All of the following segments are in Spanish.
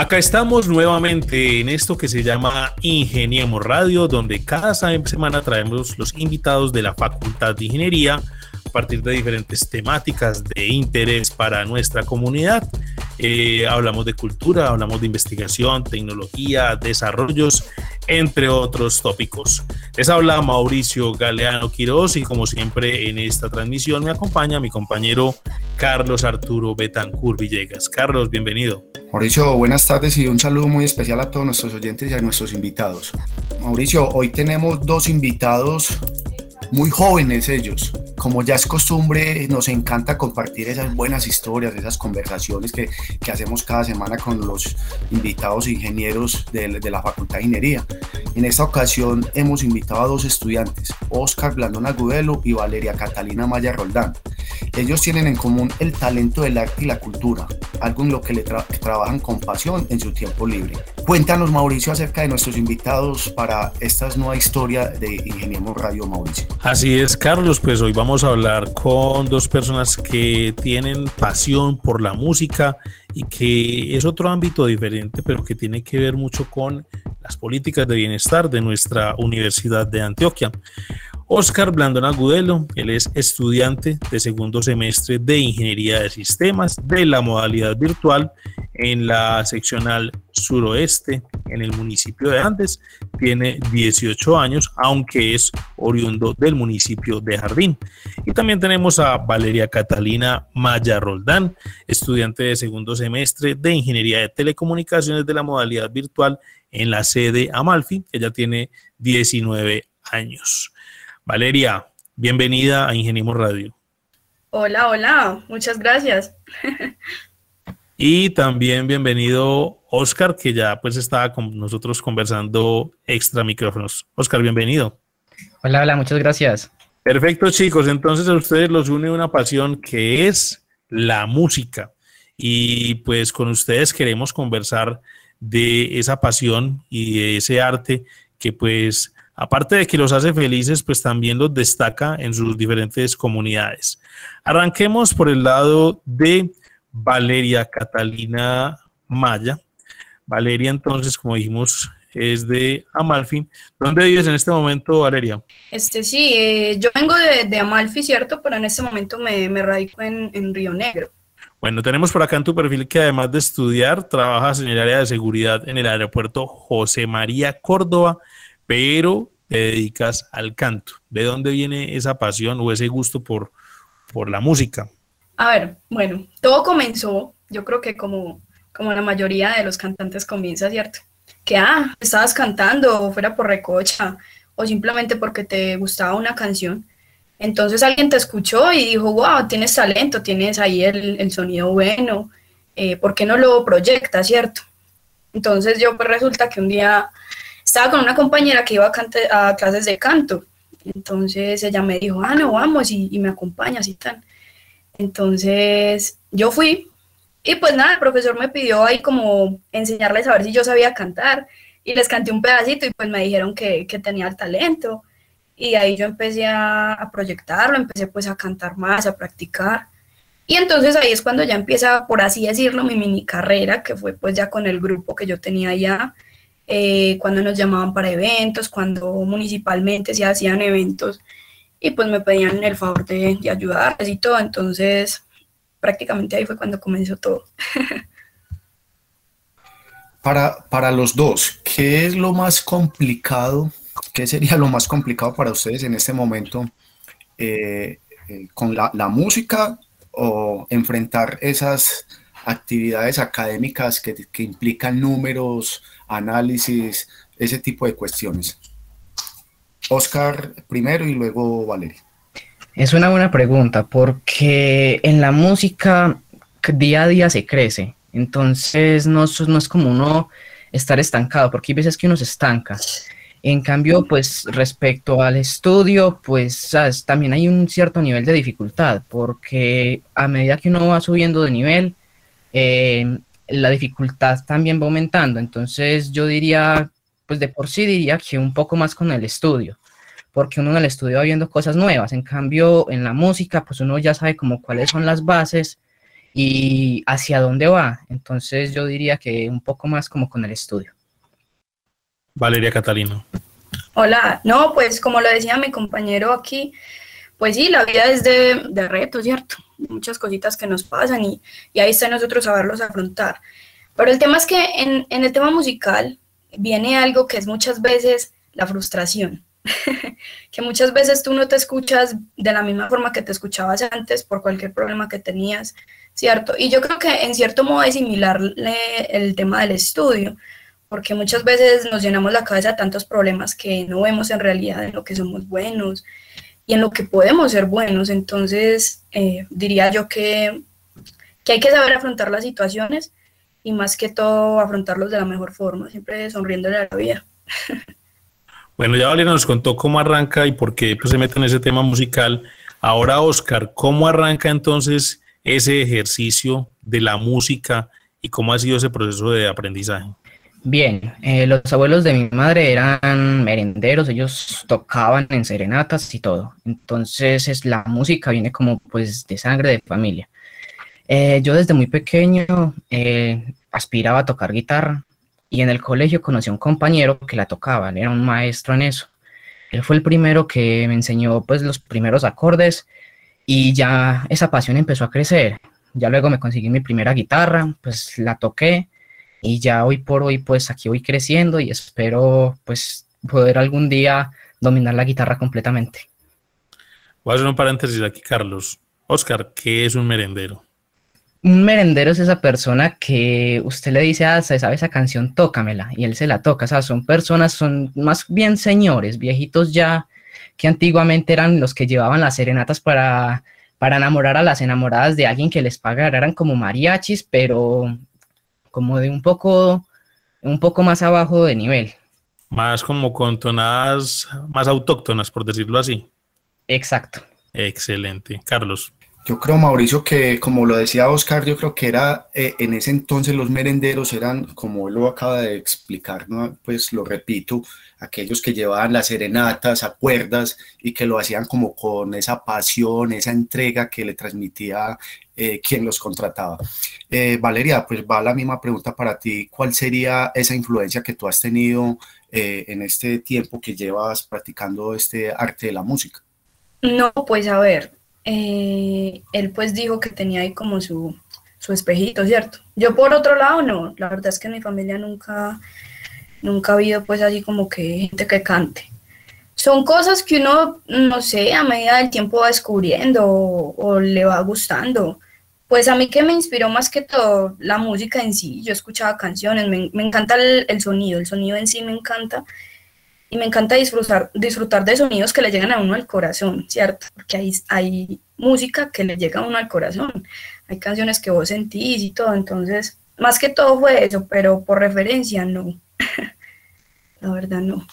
Acá estamos nuevamente en esto que se llama Ingeniemos Radio, donde cada semana traemos los invitados de la Facultad de Ingeniería partir de diferentes temáticas de interés para nuestra comunidad. Eh, hablamos de cultura, hablamos de investigación, tecnología, desarrollos, entre otros tópicos. Les habla Mauricio Galeano Quiroz y como siempre en esta transmisión me acompaña mi compañero Carlos Arturo Betancur Villegas. Carlos, bienvenido. Mauricio, buenas tardes y un saludo muy especial a todos nuestros oyentes y a nuestros invitados. Mauricio, hoy tenemos dos invitados muy jóvenes ellos. Como ya es costumbre, nos encanta compartir esas buenas historias, esas conversaciones que, que hacemos cada semana con los invitados ingenieros de, de, la Facultad de Ingeniería. En esta ocasión hemos invitado a dos estudiantes, Oscar Blandón Agudelo y Valeria Catalina Maya Roldán. Ellos tienen en común el talento del arte y la cultura, algo en lo que, le trabajan con pasión en su tiempo libre. Cuéntanos, Mauricio, acerca de nuestros invitados para esta nueva historia de Ingeniemos Radio Mauricio. Así es, Carlos, pues hoy vamos a hablar con dos personas que tienen pasión por la música y que es otro ámbito diferente, pero que tiene que ver mucho con las políticas de bienestar de nuestra Universidad de Antioquia. Oscar Blandón Agudelo, él es estudiante de segundo semestre de Ingeniería de Sistemas de la modalidad virtual en la seccional suroeste en el municipio de Andes. Tiene 18 años, aunque es oriundo del municipio de Jardín. Y también tenemos a Valeria Catalina Maya Roldán, estudiante de segundo semestre de Ingeniería de Telecomunicaciones de la modalidad virtual en la sede Amalfi. Ella tiene 19 años. Valeria, bienvenida a Ingeniemos Radio. Hola, hola, muchas gracias. y también bienvenido Oscar, que ya pues estaba con nosotros conversando extra micrófonos. Oscar, bienvenido. Hola, hola, muchas gracias. Perfecto, chicos. Entonces a ustedes los une una pasión que es la música. Y pues con ustedes queremos conversar de esa pasión y de ese arte que pues aparte de que los hace felices, pues también los destaca en sus diferentes comunidades. Arranquemos por el lado de Valeria Catalina Maya. Valeria, entonces, como dijimos, es de Amalfi. ¿Dónde vives en este momento, Valeria? Este sí, eh, yo vengo de, Amalfi, ¿cierto? Pero en este momento me, radico en, en, Río Negro. Bueno, tenemos por acá en tu perfil que además de estudiar, trabajas en el área de seguridad en el aeropuerto José María Córdoba pero te dedicas al canto. ¿De dónde viene esa pasión o ese gusto por, por la música? A ver, bueno, todo comenzó, yo creo que como, como la mayoría de los cantantes comienza, ¿cierto? Que, ah, estabas cantando fuera por recocha o simplemente porque te gustaba una canción. Entonces alguien te escuchó y dijo, wow, tienes talento, tienes ahí el, el sonido bueno, eh, ¿por qué no lo proyectas, cierto? Entonces yo pues resulta que un día estaba con una compañera que iba a, a clases de canto. Entonces ella me dijo, ah, no, vamos y, me acompañas y tal. Entonces yo fui y pues nada, el profesor me pidió ahí como enseñarles a ver si yo sabía cantar y les canté un pedacito y pues me dijeron que, que tenía el talento. Y ahí yo empecé a, a, proyectarlo, empecé pues a cantar más, a practicar. Y entonces ahí es cuando ya empieza, por así decirlo, mi mini carrera, que fue pues ya con el grupo que yo tenía ya eh, cuando nos llamaban para eventos, cuando municipalmente se hacían eventos y pues me pedían el favor de, de ayudarles y todo. Entonces, prácticamente ahí fue cuando comenzó todo. para, para los dos, ¿qué es lo más complicado? ¿Qué sería lo más complicado para ustedes en este momento eh, eh, con la, la música o enfrentar esas actividades académicas que, que, implican números, análisis, ese tipo de cuestiones. Oscar primero y luego Valeria. Es una buena pregunta porque en la música día a día se crece, entonces no, es como uno estar estancado, porque hay veces que uno se estanca. En cambio, pues respecto al estudio, pues también hay un cierto nivel de dificultad, porque a medida que uno va subiendo de nivel, eh, la dificultad también va aumentando. Entonces yo diría, pues de por sí diría que un poco más con el estudio, porque uno en el estudio va viendo cosas nuevas. En cambio, en la música, pues uno ya sabe como cuáles son las bases y hacia dónde va. Entonces yo diría que un poco más como con el estudio. Valeria Catalino. Hola, no, pues como lo decía mi compañero aquí, pues sí, la vida es de, de retos, ¿cierto? Muchas cositas que nos pasan y, y, ahí está nosotros saberlos afrontar. Pero el tema es que en, en el tema musical viene algo que es muchas veces la frustración. que muchas veces tú no te escuchas de la misma forma que te escuchabas antes por cualquier problema que tenías, ¿cierto? Y yo creo que en cierto modo es similar el tema del estudio porque muchas veces nos llenamos la cabeza de tantos problemas que no vemos en realidad en lo que somos buenos y en lo que podemos ser buenos. Entonces, eh, diría yo que, que hay que saber afrontar las situaciones y más que todo afrontarlos de la mejor forma, siempre sonriéndole a la vida. Bueno, ya Valeria nos contó cómo arranca y por qué pues, se mete en ese tema musical. Ahora, Oscar, ¿cómo arranca entonces ese ejercicio de la música y cómo ha sido ese proceso de aprendizaje? Bien, eh, los abuelos de mi madre eran merenderos, ellos tocaban en serenatas y todo. Entonces es, la música viene como pues de sangre de familia. Eh, yo desde muy pequeño eh, aspiraba a tocar guitarra y en el colegio conocí a un compañero que la tocaba, era un maestro en eso. Él fue el primero que me enseñó pues los primeros acordes y ya esa pasión empezó a crecer. Ya luego me conseguí mi primera guitarra, pues la toqué y ya hoy por hoy pues aquí voy creciendo y espero pues poder algún día dominar la guitarra completamente. Voy a hacer un paréntesis aquí, Carlos. Oscar, ¿qué es un merendero? Un merendero es esa persona que usted le dice, ah, se sabe esa canción, tócamela, y él se la toca. O sea, son personas, son más bien señores, viejitos ya, que antiguamente eran los que llevaban las serenatas para, para enamorar a las enamoradas de alguien que les pagara. Eran como mariachis, pero como de un poco, un poco más abajo de nivel. Más como con tonadas más autóctonas, por decirlo así. Exacto. Excelente. Carlos. Yo creo, Mauricio, que como lo decía Oscar, yo creo que era eh, en ese entonces los merenderos eran, como él lo acaba de explicar, ¿no? pues lo repito, aquellos que llevaban las serenatas a cuerdas y que lo hacían como con esa pasión, esa entrega que le transmitía eh, quien los contrataba. Eh, Valeria, pues va la misma pregunta para ti. ¿Cuál sería esa influencia que tú has tenido en este tiempo que llevas practicando este arte de la música? No, pues a ver, eh, él pues dijo que tenía ahí como su, su espejito, ¿cierto? Yo por otro lado no, la verdad es que en mi familia nunca, nunca ha habido pues así como que gente que cante. Son cosas que uno, no sé, a medida del tiempo va descubriendo o, le va gustando. Pues a mí que me inspiró más que todo la música en sí, yo escuchaba canciones, me, me encanta el, el, sonido, el sonido en sí me encanta y me encanta disfrutar, disfrutar de sonidos que le llegan a uno al corazón, ¿cierto? Porque hay, hay música que le llega a uno al corazón, hay canciones que vos sentís y todo, entonces, más que todo fue eso, pero por referencia no, la verdad no.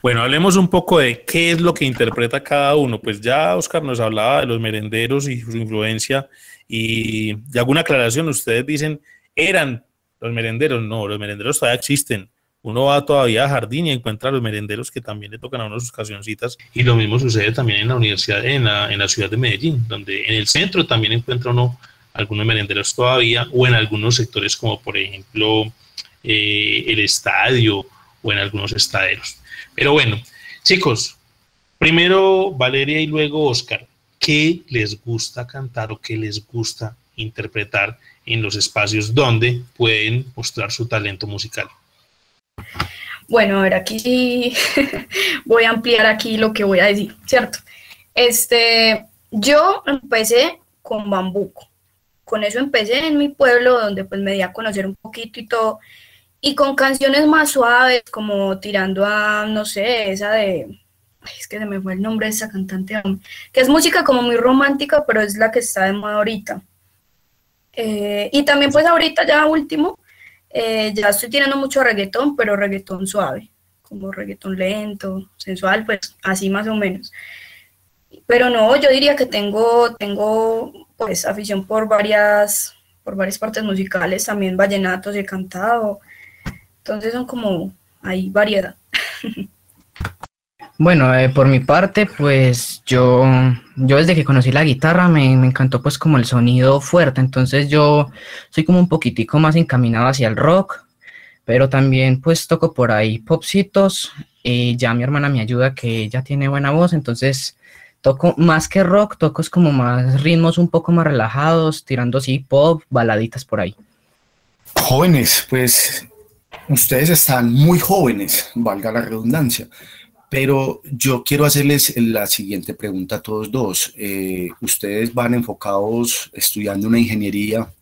Bueno, hablemos un poco de qué es lo que interpreta cada uno. Pues ya Oscar nos hablaba de los merenderos y su influencia y de alguna aclaración, ustedes dicen, eran los merenderos, no, los merenderos todavía existen uno va todavía a jardín y encuentra a los merenderos que también le tocan a uno sus cancioncitas. Y lo mismo sucede también en la universidad, en la, en la ciudad de Medellín, donde en el centro también encuentra uno algunos merenderos todavía, o en algunos sectores como por ejemplo eh, el estadio o en algunos estaderos. Pero bueno, chicos, primero Valeria y luego Oscar, ¿qué les gusta cantar o qué les gusta interpretar en los espacios donde pueden mostrar su talento musical? Bueno, a ver, aquí sí voy a ampliar aquí lo que voy a decir, ¿cierto? Este, yo empecé con bambuco. Con eso empecé en mi pueblo, donde pues me di a conocer un poquito y todo. Y con canciones más suaves, como tirando a, no sé, esa de... es que se me fue el nombre de esa cantante, que es música como muy romántica, pero es la que está de moda ahorita. Eh, y también pues ahorita ya último, eh, ya estoy tirando mucho reggaetón, pero reggaetón suave. como reggaetón lento, sensual, pues así más o menos. Pero no, yo diría que tengo, tengo pues afición por varias, por varias partes musicales, también vallenatos he cantado, entonces son como, hay variedad. Bueno, eh, por mi parte, pues yo, yo desde que conocí la guitarra me, me, encantó pues como el sonido fuerte, entonces yo soy como un poquitico más encaminado hacia el rock, pero también pues toco por ahí popcitos y ya mi hermana me ayuda que ella tiene buena voz, entonces toco más que rock, toco es como más ritmos un poco más relajados, tirando así pop, baladitas por ahí. Jóvenes, pues ustedes están muy jóvenes, valga la redundancia, pero yo quiero hacerles la siguiente pregunta a todos dos. Eh, ustedes van enfocados estudiando una ingeniería,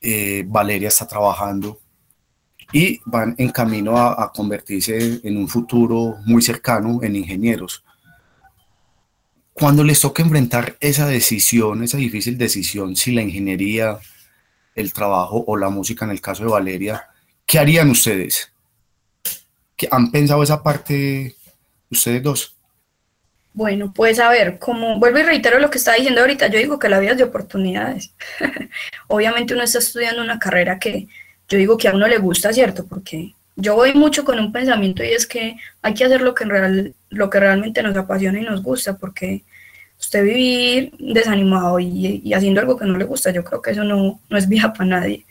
eh, Valeria está trabajando y van en camino a, convertirse en un futuro muy cercano en ingenieros. Cuando les toca enfrentar esa decisión, esa difícil decisión, si la ingeniería, el trabajo o la música, en el caso de Valeria, ¿qué harían ustedes? ¿Qué, ¿Han pensado esa parte ustedes dos? Bueno, pues a ver, como vuelvo y reitero lo que estaba diciendo ahorita, yo digo que la vida es de oportunidades. Obviamente uno está estudiando una carrera que yo digo que a uno le gusta, ¿cierto? Porque yo voy mucho con un pensamiento y es que hay que hacer lo que, en real, lo que realmente nos apasiona y nos gusta, porque usted vivir desanimado y, haciendo algo que no le gusta, yo creo que eso no, no es vida para nadie.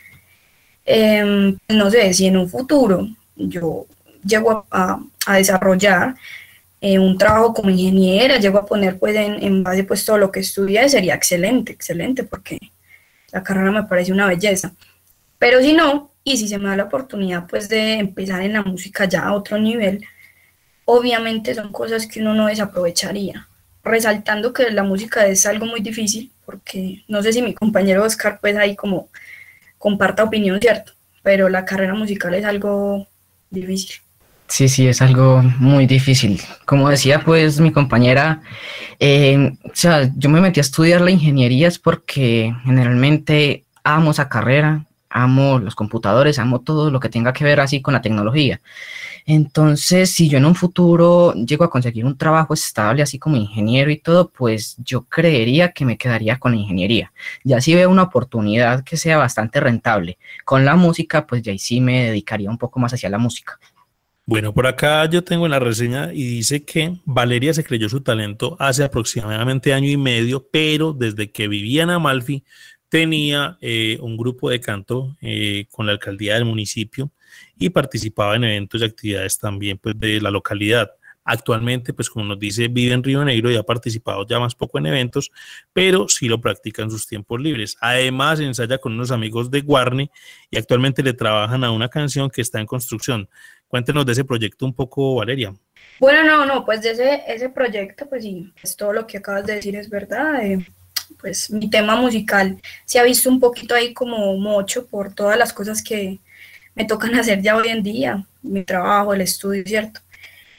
Em, no sé, si en un futuro yo llego a, a desarrollar eh, un trabajo como ingeniera, llego a poner pues en, en base pues todo lo que estudié, sería excelente, excelente, porque la carrera me parece una belleza. Pero si no, y si se me da la oportunidad pues de empezar en la música ya a otro nivel, obviamente son cosas que uno no desaprovecharía. Resaltando que la música es algo muy difícil, porque no sé si mi compañero Oscar pues ahí como comparta opinión, ¿cierto? Pero la carrera musical es algo difícil. Sí, sí, es algo muy difícil. Como decía pues mi compañera, eh, o sea, yo me metí a estudiar la ingeniería es porque generalmente amo esa carrera, amo los computadores, amo todo lo que tenga que ver así con la tecnología. Entonces, si yo en un futuro llego a conseguir un trabajo estable, así como ingeniero y todo, pues yo creería que me quedaría con la ingeniería. Ya si veo una oportunidad que sea bastante rentable con la música, pues ya sí me dedicaría un poco más hacia la música. Bueno, por acá yo tengo en la reseña y dice que Valeria se creyó su talento hace aproximadamente año y medio, pero desde que vivía en Amalfi tenía eh, un grupo de canto eh, con la alcaldía del municipio y participaba en eventos y actividades también pues, de la localidad. Actualmente, pues como nos dice, vive en Río Negro y ha participado ya más poco en eventos, pero sí lo practica en sus tiempos libres. Además, ensaya con unos amigos de Guarne y actualmente le trabajan a una canción que está en construcción. Cuéntenos de ese proyecto un poco, Valeria. Bueno, no, no, pues de ese, ese proyecto, pues sí, pues todo lo que acabas de decir es verdad. Eh, pues mi tema musical se ha visto un poquito ahí como mocho por todas las cosas que me tocan hacer ya hoy en día, mi trabajo, el estudio, ¿cierto?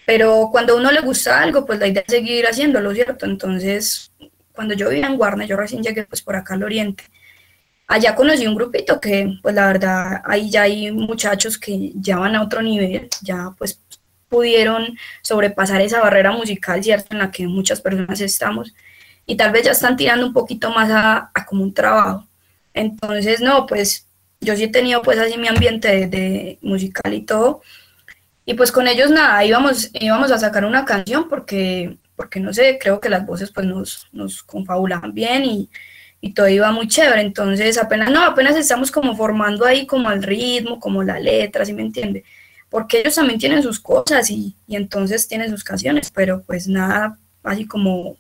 Pero cuando a uno le gusta algo, pues la idea es seguir haciéndolo, ¿cierto? Entonces, cuando yo vivía en Guarne, yo recién llegué pues por acá al oriente, allá conocí un grupito que, pues la verdad, ahí ya hay muchachos que ya van a otro nivel, ya pues pudieron sobrepasar esa barrera musical, ¿cierto? En la que muchas personas estamos y tal vez ya están tirando un poquito más a, como un trabajo. Entonces, no, pues yo sí he tenido pues así mi ambiente de, musical y todo. Y pues con ellos nada, íbamos, íbamos a sacar una canción porque, porque no sé, creo que las voces pues nos, nos confabulaban bien y, y todo iba muy chévere. Entonces apenas, no, apenas estamos como formando ahí como el ritmo, como la letra, ¿sí me entiende? Porque ellos también tienen sus cosas y, y entonces tienen sus canciones, pero pues nada, así como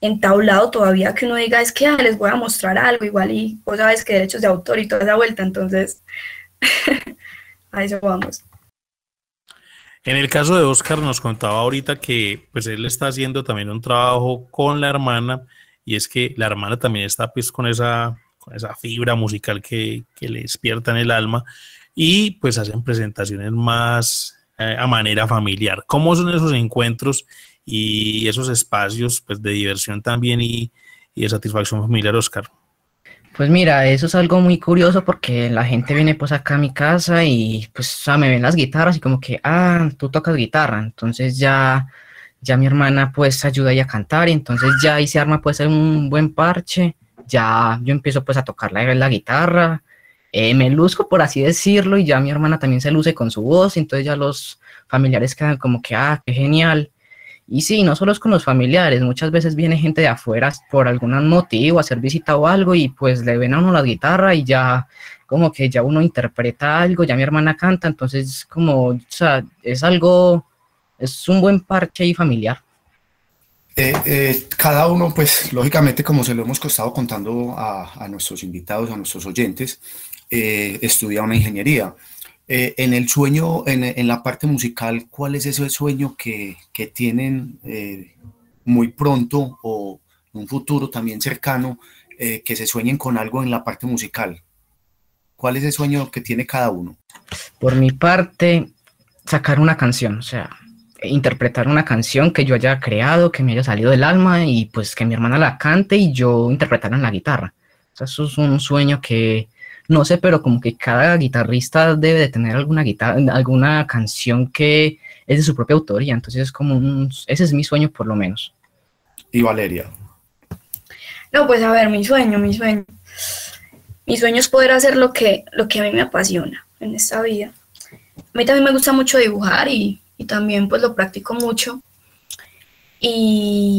entablado todavía que uno diga es que ah, les voy a mostrar algo igual y vos sabes que derechos de autor y toda esa vuelta, entonces a eso vamos. En el caso de Oscar nos contaba ahorita que pues él está haciendo también un trabajo con la hermana y es que la hermana también está pues con esa, con esa fibra musical que, que le despierta en el alma y pues hacen presentaciones más eh, a manera familiar. ¿Cómo son esos encuentros y esos espacios pues, de diversión también y, de satisfacción familiar, Oscar? Pues mira, eso es algo muy curioso porque la gente viene pues acá a mi casa y pues me ven las guitarras y como que, ah, tú tocas guitarra, entonces ya, ya mi hermana pues ayuda ahí a cantar y entonces ya ahí se arma pues un buen parche, ya yo empiezo pues a tocar la, guitarra, eh, me luzco por así decirlo y ya mi hermana también se luce con su voz, entonces ya los familiares quedan como que, ah, qué genial. Y sí, no solo es con los familiares, muchas veces viene gente de afuera por algún motivo, a hacer visita o algo, y pues le ven a uno la guitarra y ya como que ya uno interpreta algo, ya mi hermana canta, entonces como, o sea, es algo, es un buen parche y familiar. Eh, eh, cada uno, pues lógicamente, como se lo hemos estado contando a, nuestros invitados, a nuestros oyentes, eh, estudia una ingeniería. Eh, en el sueño, en, la parte musical, ¿cuál es ese sueño que, tienen eh, muy pronto o en un futuro también cercano, que se sueñen con algo en la parte musical? ¿Cuál es el sueño que tiene cada uno? Por mi parte, sacar una canción, o sea, interpretar una canción que yo haya creado, que me haya salido del alma y pues que mi hermana la cante y yo interpretarla en la guitarra. eso es un sueño que, no sé, pero como que cada guitarrista debe de tener alguna guitarra, alguna canción que es de su propia autoría, entonces es como un, ese es mi sueño por lo menos. ¿Y Valeria? No, pues a ver, mi sueño, mi sueño. Mi sueño es poder hacer lo que, lo que a mí me apasiona en esta vida. A mí también me gusta mucho dibujar y, y también pues lo practico mucho. Y,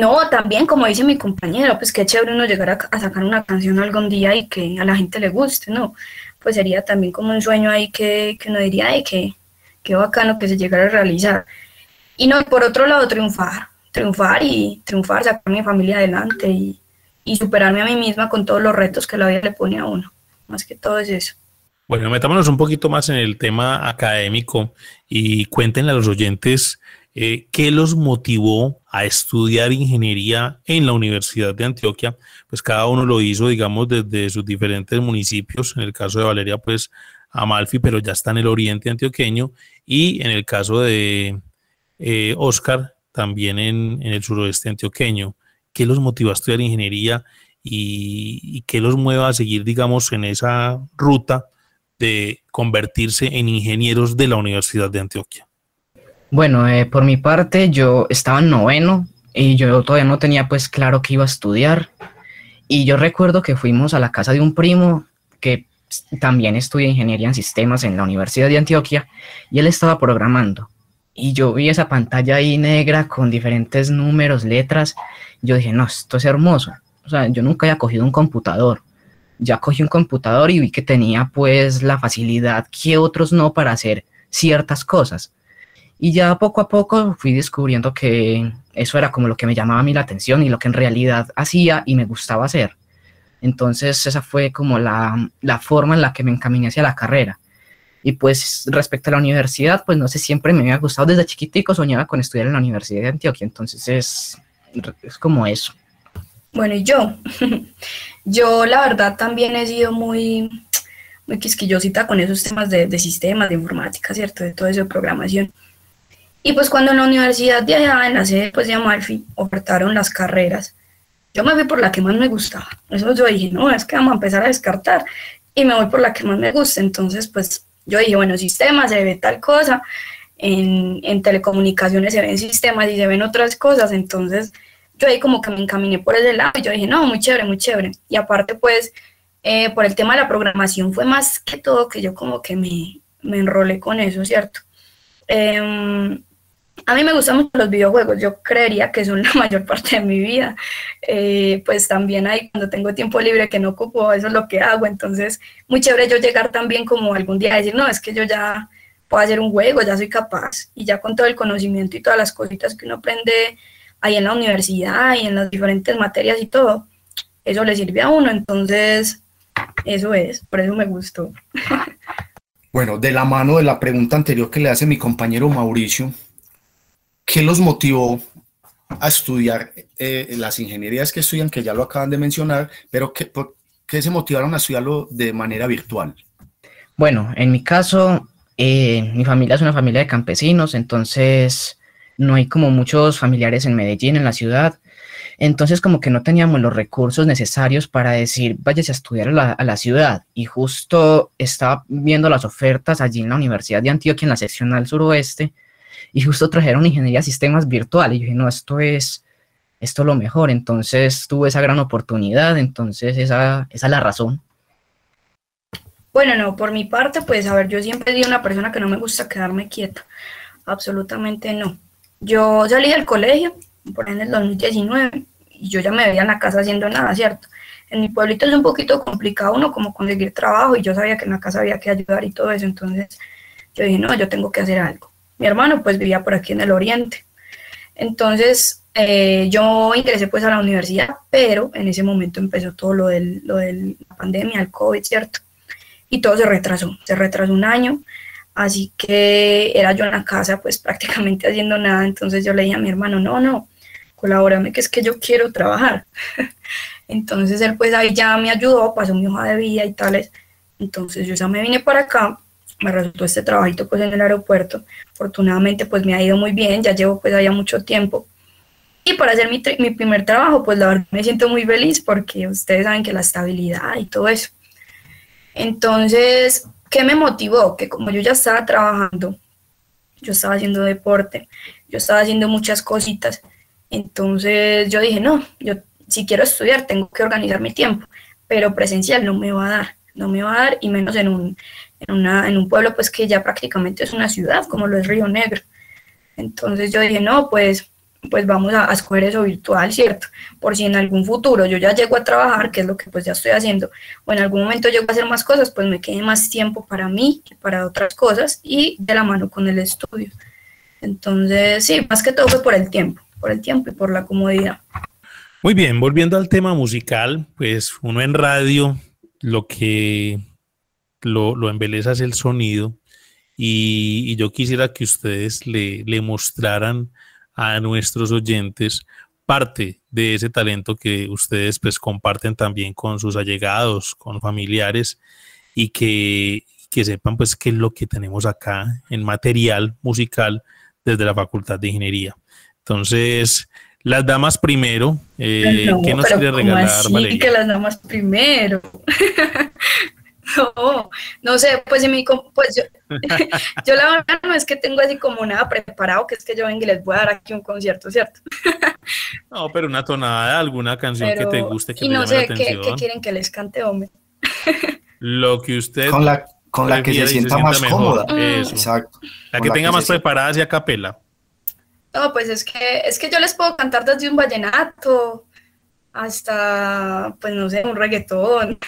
no, también como dice mi compañera, pues qué chévere uno llegar a, sacar una canción algún día y que a la gente le guste, ¿no? Pues sería también como un sueño ahí que, que uno diría, ay, qué, qué bacano que se llegara a realizar. Y no, por otro lado, triunfar, triunfar y triunfar, sacar mi familia adelante y, y superarme a mí misma con todos los retos que la vida le pone a uno. Más que todo es eso. Bueno, metámonos un poquito más en el tema académico y cuéntenle a los oyentes eh, ¿qué los motivó a estudiar ingeniería en la Universidad de Antioquia? Pues cada uno lo hizo, digamos, desde sus diferentes municipios. En el caso de Valeria, pues Amalfi, pero ya está en el oriente antioqueño. Y en el caso de eh, Oscar, también en, el suroeste antioqueño. ¿Qué los motivó a estudiar ingeniería y, y qué los mueve a seguir, digamos, en esa ruta de convertirse en ingenieros de la Universidad de Antioquia? Bueno, eh, por mi parte yo estaba en noveno y yo todavía no tenía pues claro que iba a estudiar. Y yo recuerdo que fuimos a la casa de un primo que también estudia ingeniería en sistemas en la Universidad de Antioquia y él estaba programando. Y yo vi esa pantalla ahí negra con diferentes números, letras. yo dije, no, esto es hermoso. O sea, yo nunca había cogido un computador. Ya cogí un computador y vi que tenía pues la facilidad que otros no para hacer ciertas cosas. Y ya poco a poco fui descubriendo que eso era como lo que me llamaba a mí la atención y lo que en realidad hacía y me gustaba hacer. Entonces esa fue como la, la forma en la que me encaminé hacia la carrera. Y pues respecto a la universidad, pues no sé, siempre me había gustado desde chiquitico, soñaba con estudiar en la Universidad de Antioquia, entonces es, es como eso. Bueno, y yo, yo la verdad también he sido muy, muy quisquillosita con esos temas de, de sistemas, de informática, ¿cierto? De todo eso de programación. Y pues cuando en la universidad de allá, en la sede pues, de Amalfi, ofertaron las carreras, yo me fui por la que más me gustaba. Eso yo dije, no, es que vamos a empezar a descartar y me voy por la que más me gusta. Entonces, pues yo dije, bueno, sistemas, se ve tal cosa, en, en telecomunicaciones se ven sistemas y se ven otras cosas. Entonces, yo ahí como que me encaminé por ese lado y yo dije, no, muy chévere, muy chévere. Y aparte, pues, eh, por el tema de la programación fue más que todo que yo como que me, me enrolé con eso, ¿cierto? Eh, a mí me gustan mucho los videojuegos, yo creería que son la mayor parte de mi vida. Eh, pues también hay cuando tengo tiempo libre que no ocupo, eso es lo que hago. Entonces, muy chévere yo llegar también como algún día a decir, no, es que yo ya puedo hacer un juego, ya soy capaz. Y ya con todo el conocimiento y todas las cositas que uno aprende ahí en la universidad y en las diferentes materias y todo, eso le sirve a uno. Entonces, eso es, por eso me gustó. Bueno, de la mano de la pregunta anterior que le hace mi compañero Mauricio, ¿Qué los motivó a estudiar eh, las ingenierías que estudian, que ya lo acaban de mencionar, pero ¿qué, qué se motivaron a estudiarlo de manera virtual? Bueno, en mi caso, eh, mi familia es una familia de campesinos, entonces no hay como muchos familiares en Medellín, en la ciudad. Entonces como que no teníamos los recursos necesarios para decir, váyase a estudiar a la, a la, ciudad. Y justo estaba viendo las ofertas allí en la Universidad de Antioquia, en la seccional suroeste, y justo trajeron ingeniería de sistemas virtuales. Y yo dije, no, esto es, esto es lo mejor. Entonces tuve esa gran oportunidad, entonces esa, esa es la razón. Bueno, no, por mi parte, pues a ver, yo siempre he sido una persona que no me gusta quedarme quieta, absolutamente no. Yo salí del colegio, por ahí en el 2019, y yo ya me veía en la casa haciendo nada, ¿cierto? En mi pueblito es un poquito complicado uno como conseguir trabajo y yo sabía que en la casa había que ayudar y todo eso, entonces yo dije, no, yo tengo que hacer algo. Mi hermano pues vivía por aquí en el oriente. Entonces eh, yo ingresé pues a la universidad, pero en ese momento empezó todo lo de lo del la pandemia, el COVID, ¿cierto? y todo se retrasó, se retrasó un año, así que era yo en la casa pues prácticamente haciendo nada, entonces yo le dije a mi hermano, no, no, colabórame que es que yo quiero trabajar. entonces él pues ahí ya me ayudó, pasó mi hoja de vida y tales, entonces yo ya me vine para acá, me resultó este trabajito pues en el aeropuerto, afortunadamente pues me ha ido muy bien, ya llevo pues allá mucho tiempo. Y para hacer mi, mi primer trabajo, pues la verdad me siento muy feliz porque ustedes saben que la estabilidad y todo eso. Entonces, ¿qué me motivó? Que como yo ya estaba trabajando, yo estaba haciendo deporte, yo estaba haciendo muchas cositas, entonces yo dije, no, yo si quiero estudiar tengo que organizar mi tiempo, pero presencial no me va a dar, no me va a dar y menos en un, en, una, en un pueblo pues que ya prácticamente es una ciudad como lo es Río Negro. Entonces yo dije, no, pues pues vamos a, escoger eso virtual, ¿cierto? Por si en algún futuro yo ya llego a trabajar, que es lo que pues ya estoy haciendo, o en algún momento llego a hacer más cosas, pues me quede más tiempo para mí que para otras cosas y de la mano con el estudio. Entonces, sí, más que todo fue por el tiempo, por el tiempo y por la comodidad. Muy bien, volviendo al tema musical, pues uno en radio lo que lo, lo embeleza es el sonido y, y, yo quisiera que ustedes le, le mostraran a nuestros oyentes parte de ese talento que ustedes pues comparten también con sus allegados, con familiares y que, que sepan pues qué es lo que tenemos acá en material musical desde la Facultad de Ingeniería. Entonces, las damas primero, eh, ¿qué nos quiere regalar? Así que las damas primero. No, no sé, pues, en mi, pues yo, yo la verdad no es que tengo así como nada preparado, que es que yo venga y les voy a dar aquí un concierto, ¿cierto? No, pero una tonada de alguna canción que te guste, que y no sé, ¿qué, ¿qué, quieren que les cante, hombre? Lo que usted... Con la, con la que se sienta, más cómoda. Eso. Exacto. La que tenga más preparada hacia capela. No, pues es que, es que yo les puedo cantar desde un vallenato hasta, pues no sé, un reggaetón.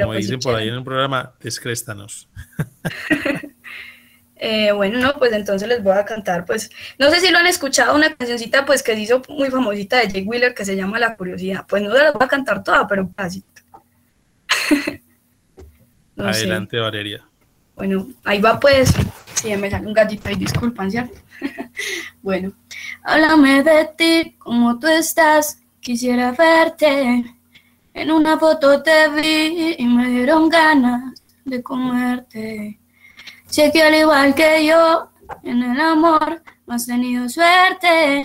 Como pues, dicen por ahí en el programa, descréstanos. eh, bueno, no, pues entonces les voy a cantar, pues, no sé si lo han escuchado, una cancioncita, pues, que se hizo muy famosita de Jake Wheeler, que se llama La Curiosidad. Pues no se las voy a cantar toda, pero un pedacito. Adelante, Valeria. Bueno, ahí va, pues, si me sale un gatito ahí, disculpan, ¿cierto? bueno, háblame de ti, cómo tú estás, quisiera verte en una foto te vi y me dieron ganas de comerte. Sé que al igual que yo, en el amor no has tenido suerte,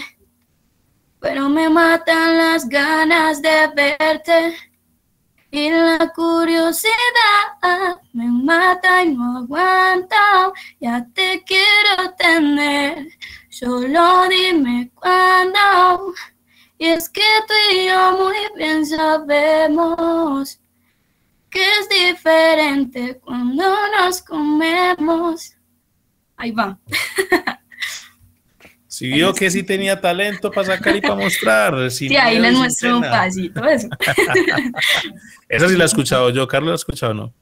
pero me matan las ganas de verte. Y la curiosidad me mata y no aguanto, ya te quiero tener, solo dime cuándo. Y es que tú y yo muy bien sabemos que es diferente cuando nos comemos. Ahí va. Si vio que sí tenía talento para sacar y para mostrar. Sí, ahí les muestro un pasito. Eso. esa sí la he escuchado yo. ¿Carlos la ha escuchado o no?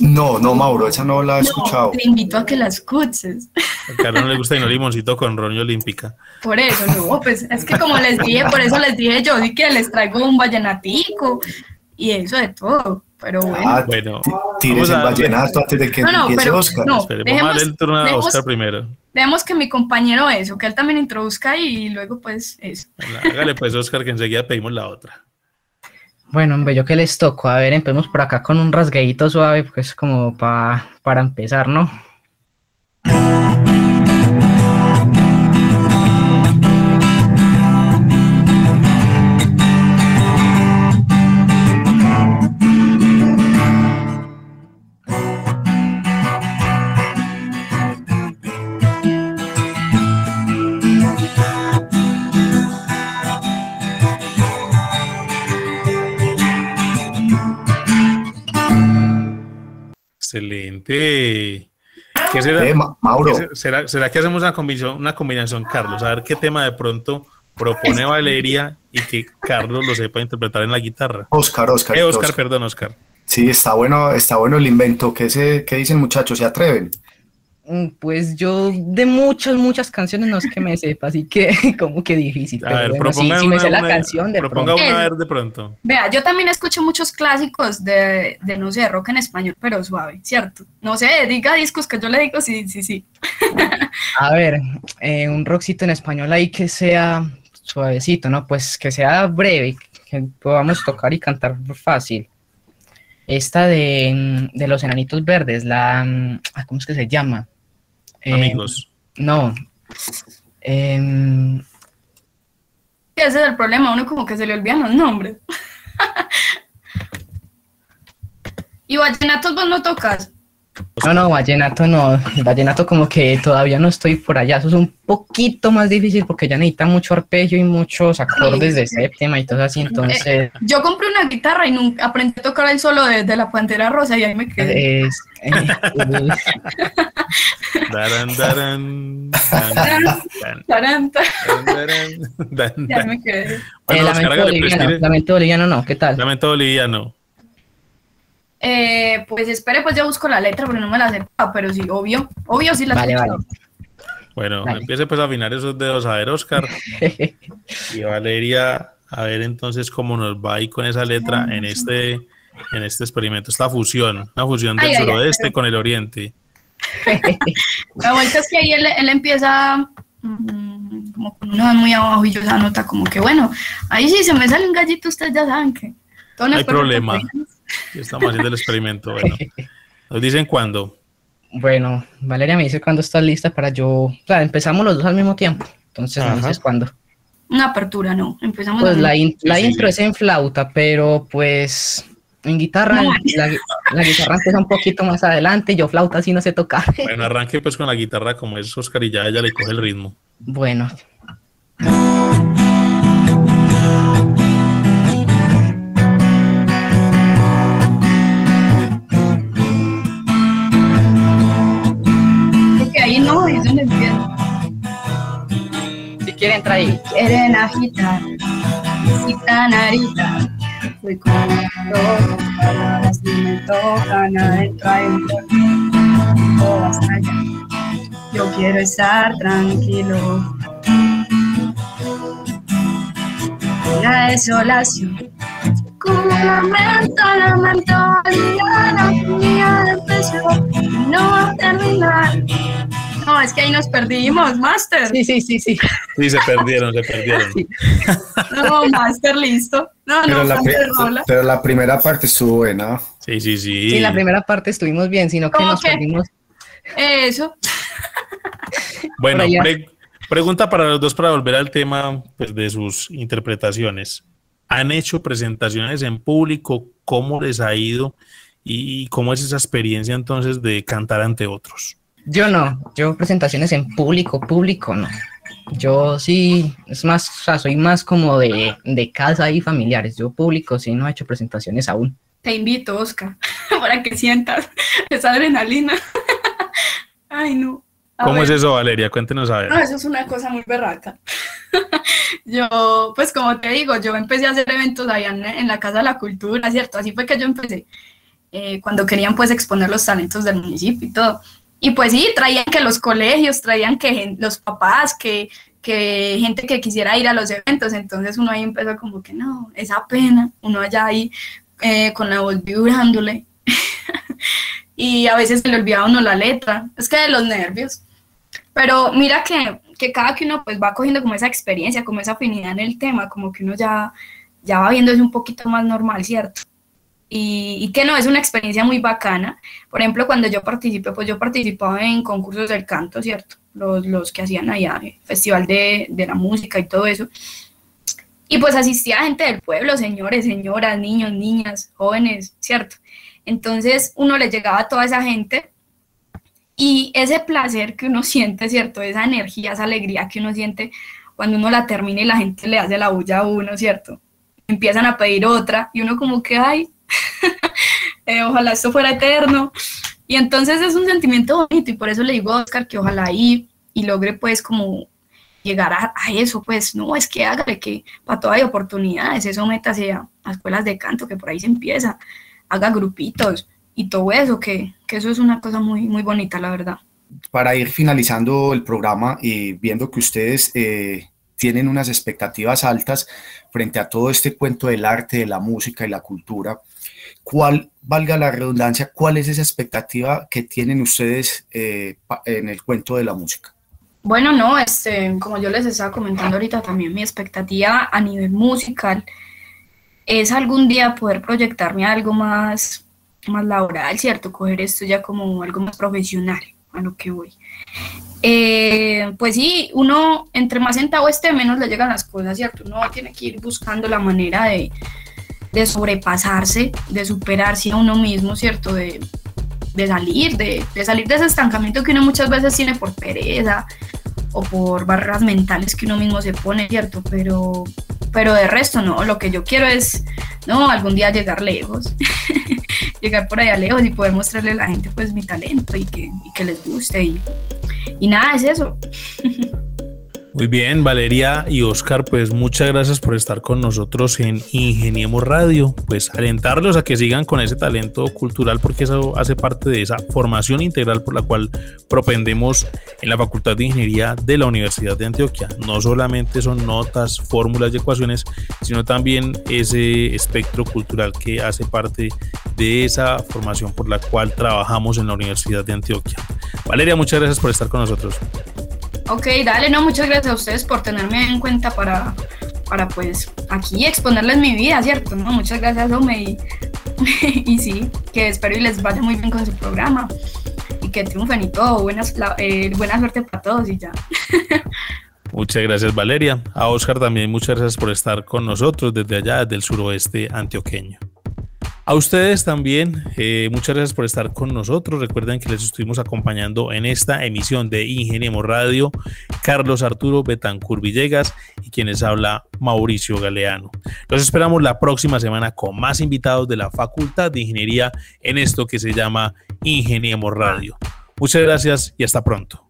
No, no, Mauro, esa no la he escuchado. Te invito a que la escuches. A Carlos no le gusta y no limoncito con roño olímpica. Por eso, no, pues es que como les dije, por eso les dije yo, sí que les traigo un vallenatico y eso de todo. Pero bueno. Ah, bueno tires el vallenato antes de que no, no, empiece pero, Oscar. No, Esperemos dejemos, el turno a Oscar primero. Dejemos que mi compañero eso, que él también introduzca y luego pues eso. Bueno, hágale pues Oscar que enseguida pedimos la otra. Bueno, hombre, yo que les tocó. A ver, empecemos por acá con un rasgueito suave, pues como pa, para empezar, ¿no? Excelente. ¿Qué será, Eh, Ma- Mauro, qué será, será que hacemos una combinación, una combinación, Carlos? A ver qué tema de pronto propone Valeria y que Carlos lo sepa interpretar en la guitarra. Oscar, Oscar. Eh, Oscar, Oscar. perdón, Oscar. Sí, está bueno, está bueno el invento. ¿Qué, se, qué dicen muchachos? ¿Se atreven? Mm, Pues yo de muchas, muchas canciones no es que me sepa, así que como que difícil. A pero ver, bueno, sí, proponga sí me una, sé la una- canción de proponga pronto. una a Eh. ver de pronto. Vea, yo también escucho muchos clásicos de, de, no sé, rock en español, pero suave, ¿cierto? No sé, diga discos que yo le digo sí, sí, sí. A ver, eh, un rockcito en español ahí que sea suavecito, ¿no? Pues que sea breve, que podamos tocar y cantar fácil. Esta de, mm, de los enanitos verdes, la... mm, ah, ¿Cómo es que se llama? Eh, Amigos. No. Em, Ese es el problema, uno como que se le olvidan los nombres. y vallenatos vos no tocas. No, no, vallenato no. Vallenato como que todavía no estoy por allá. Eso es un poquito más difícil porque ya necesita mucho arpegio y muchos acordes de séptima y todo así. Entonces... Yo compré una guitarra y nunca aprendí a tocar el solo de, de la Pantera Rosa y ahí me quedé. Es, eh, uy, Darán, darán, dan, dan, Taranta, dan, darán, dan, y ahí dan. me quedé. eh, Bueno, Oscar, lamento boliviano, lamento boliviano no, ¿qué tal? Lamento boliviano. Eh, pues espere, pues yo busco la letra, pero no me la sé. Pero sí, obvio, obvio sí la Vale, vale. Bueno, Dale. empiece pues a afinar esos dedos a ver, Oscar. Y Valeria, a ver entonces cómo nos va ahí con esa letra en este, en este experimento, esta fusión, una fusión del Ay, ay, ay, suroeste con el oriente. La vuelta es que ahí él, él empieza mm, como con una muy abajo y yo esa nota como que bueno, ahí sí se me sale un gallito, ustedes ya saben que todo No hay perfecto. Estamos haciendo el experimento. Bueno, nos dicen cuándo. Bueno, Valeria me dice cuándo estás lista para yo. O sea, empezamos los dos al mismo tiempo. Entonces me Ajá. dices cuándo. Una apertura, no, empezamos Pues la, in- la sí, intro sí. es en flauta, pero pues en guitarra, No. la, la guitarra empieza un poquito más adelante. Yo flauta así no sé tocar. Bueno, arranque pues con la guitarra como es Oscar y ya ella le coge el ritmo. Bueno, entrar ahí. Quieren agitar, necesitan narita. Fui con palabras y me tocan adentro hay un hasta allá. Yo quiero estar tranquilo. La desolación. Como lamento, lamento, la mía empezó y no va a terminar. No, es que ahí nos perdimos, Master. Sí, sí, sí, sí. Sí, se perdieron, se perdieron. No, Master, listo. No, Pero no, la, Master, pri- rola. pero la primera parte estuvo buena. Sí, sí, sí. Sí, la primera parte estuvimos bien, sino que ¿Cómo nos que? perdimos. Eso. Bueno, pre- pregunta para los dos para volver al tema pues, de sus interpretaciones. ¿Han hecho presentaciones en público? ¿Cómo les ha ido? ¿Y cómo es esa experiencia entonces de cantar ante otros? Yo no, yo presentaciones en público, público no. Yo sí, es más, o sea, soy más como de, de casa y familiares. Yo público sí no he hecho presentaciones aún. Te invito, Oscar, para que sientas esa adrenalina. Ay, no. A ¿Cómo ver. es eso, Valeria? Cuéntenos a ver. No, eso es una cosa muy berraca. yo, pues como te digo, yo empecé a hacer eventos allá en, en la Casa de la Cultura, ¿cierto? Así fue que yo empecé, eh, cuando querían pues exponer los talentos del municipio y todo. Y pues sí, traían que los colegios, traían que los papás, que, que gente que quisiera ir a los eventos, entonces uno ahí empezó como que no, esa pena, uno allá ahí eh, con la voz vibrándole. y a veces se le olvidaba uno la letra, es que de los nervios. Pero mira que, que cada que uno pues va cogiendo como esa experiencia, como esa afinidad en el tema, como que uno ya, ya va viendo es un poquito más normal, ¿cierto? Y, y que no, es una experiencia muy bacana. Por ejemplo, cuando yo participé, pues yo participaba en concursos del canto, ¿cierto? Los, los que hacían allá, eh, festival de, de la música y todo eso. Y pues asistía gente del pueblo, señores, señoras, niños, niñas, jóvenes, ¿cierto? Entonces uno le llegaba a toda esa gente y ese placer que uno siente, ¿cierto? Esa energía, esa alegría que uno siente cuando uno la termina y la gente le hace la bulla a uno, ¿cierto? Empiezan a pedir otra y uno como que, ay, eh, ojalá esto fuera eterno. Y entonces es un sentimiento bonito y por eso le digo a Oscar que ojalá ahí y logre pues como llegar a, eso, pues no, es que hágale que para todo hay oportunidades, eso métase a, a escuelas de canto, que por ahí se empieza, haga grupitos y todo eso, que, que eso es una cosa muy, muy bonita, la verdad. Para ir finalizando el programa y viendo que ustedes eh, tienen unas expectativas altas frente a todo este cuento del arte, de la música y la cultura, ¿cuál, valga la redundancia, cuál es esa expectativa que tienen ustedes eh, en el cuento de la música? Bueno, no, este, como yo les estaba comentando ahorita también, mi expectativa a nivel musical es algún día poder proyectarme a algo más, más laboral, ¿cierto? Coger esto ya como algo más profesional, a lo que voy. Eh, pues sí, uno, entre más sentado esté, menos le llegan las cosas, ¿cierto? Uno tiene que ir buscando la manera de, de sobrepasarse, de superarse a uno mismo, ¿cierto? De, de salir, de, de, salir de ese estancamiento que uno muchas veces tiene por pereza o por barreras mentales que uno mismo se pone, ¿cierto? Pero, pero de resto no, lo que yo quiero es, no, algún día llegar lejos, llegar por allá lejos y poder mostrarle a la gente pues mi talento y que, y que les guste y, y nada, es eso. Muy bien, Valeria y Oscar, pues muchas gracias por estar con nosotros en Ingeniemos Radio. Pues alentarlos a que sigan con ese talento cultural porque eso hace parte de esa formación integral por la cual propendemos en la Facultad de Ingeniería de la Universidad de Antioquia. No solamente son notas, fórmulas y ecuaciones, sino también ese espectro cultural que hace parte de esa formación por la cual trabajamos en la Universidad de Antioquia. Valeria, muchas gracias por estar con nosotros. Ok, dale, no, muchas gracias a ustedes por tenerme en cuenta para, para pues aquí exponerles mi vida, ¿cierto? No, muchas gracias, Ome, y, y sí, que espero y les vaya muy bien con su programa y que triunfen y todo, buenas, eh, buena suerte para todos y ya. Muchas gracias Valeria. A Oscar también muchas gracias por estar con nosotros desde allá, desde el suroeste antioqueño. A ustedes también, eh, muchas gracias por estar con nosotros. Recuerden que les estuvimos acompañando en esta emisión de Ingeniemos Radio, Carlos Arturo Betancur Villegas y quienes habla Mauricio Galeano. Los esperamos la próxima semana con más invitados de la Facultad de Ingeniería en esto que se llama Ingeniemos Radio. Muchas gracias y hasta pronto.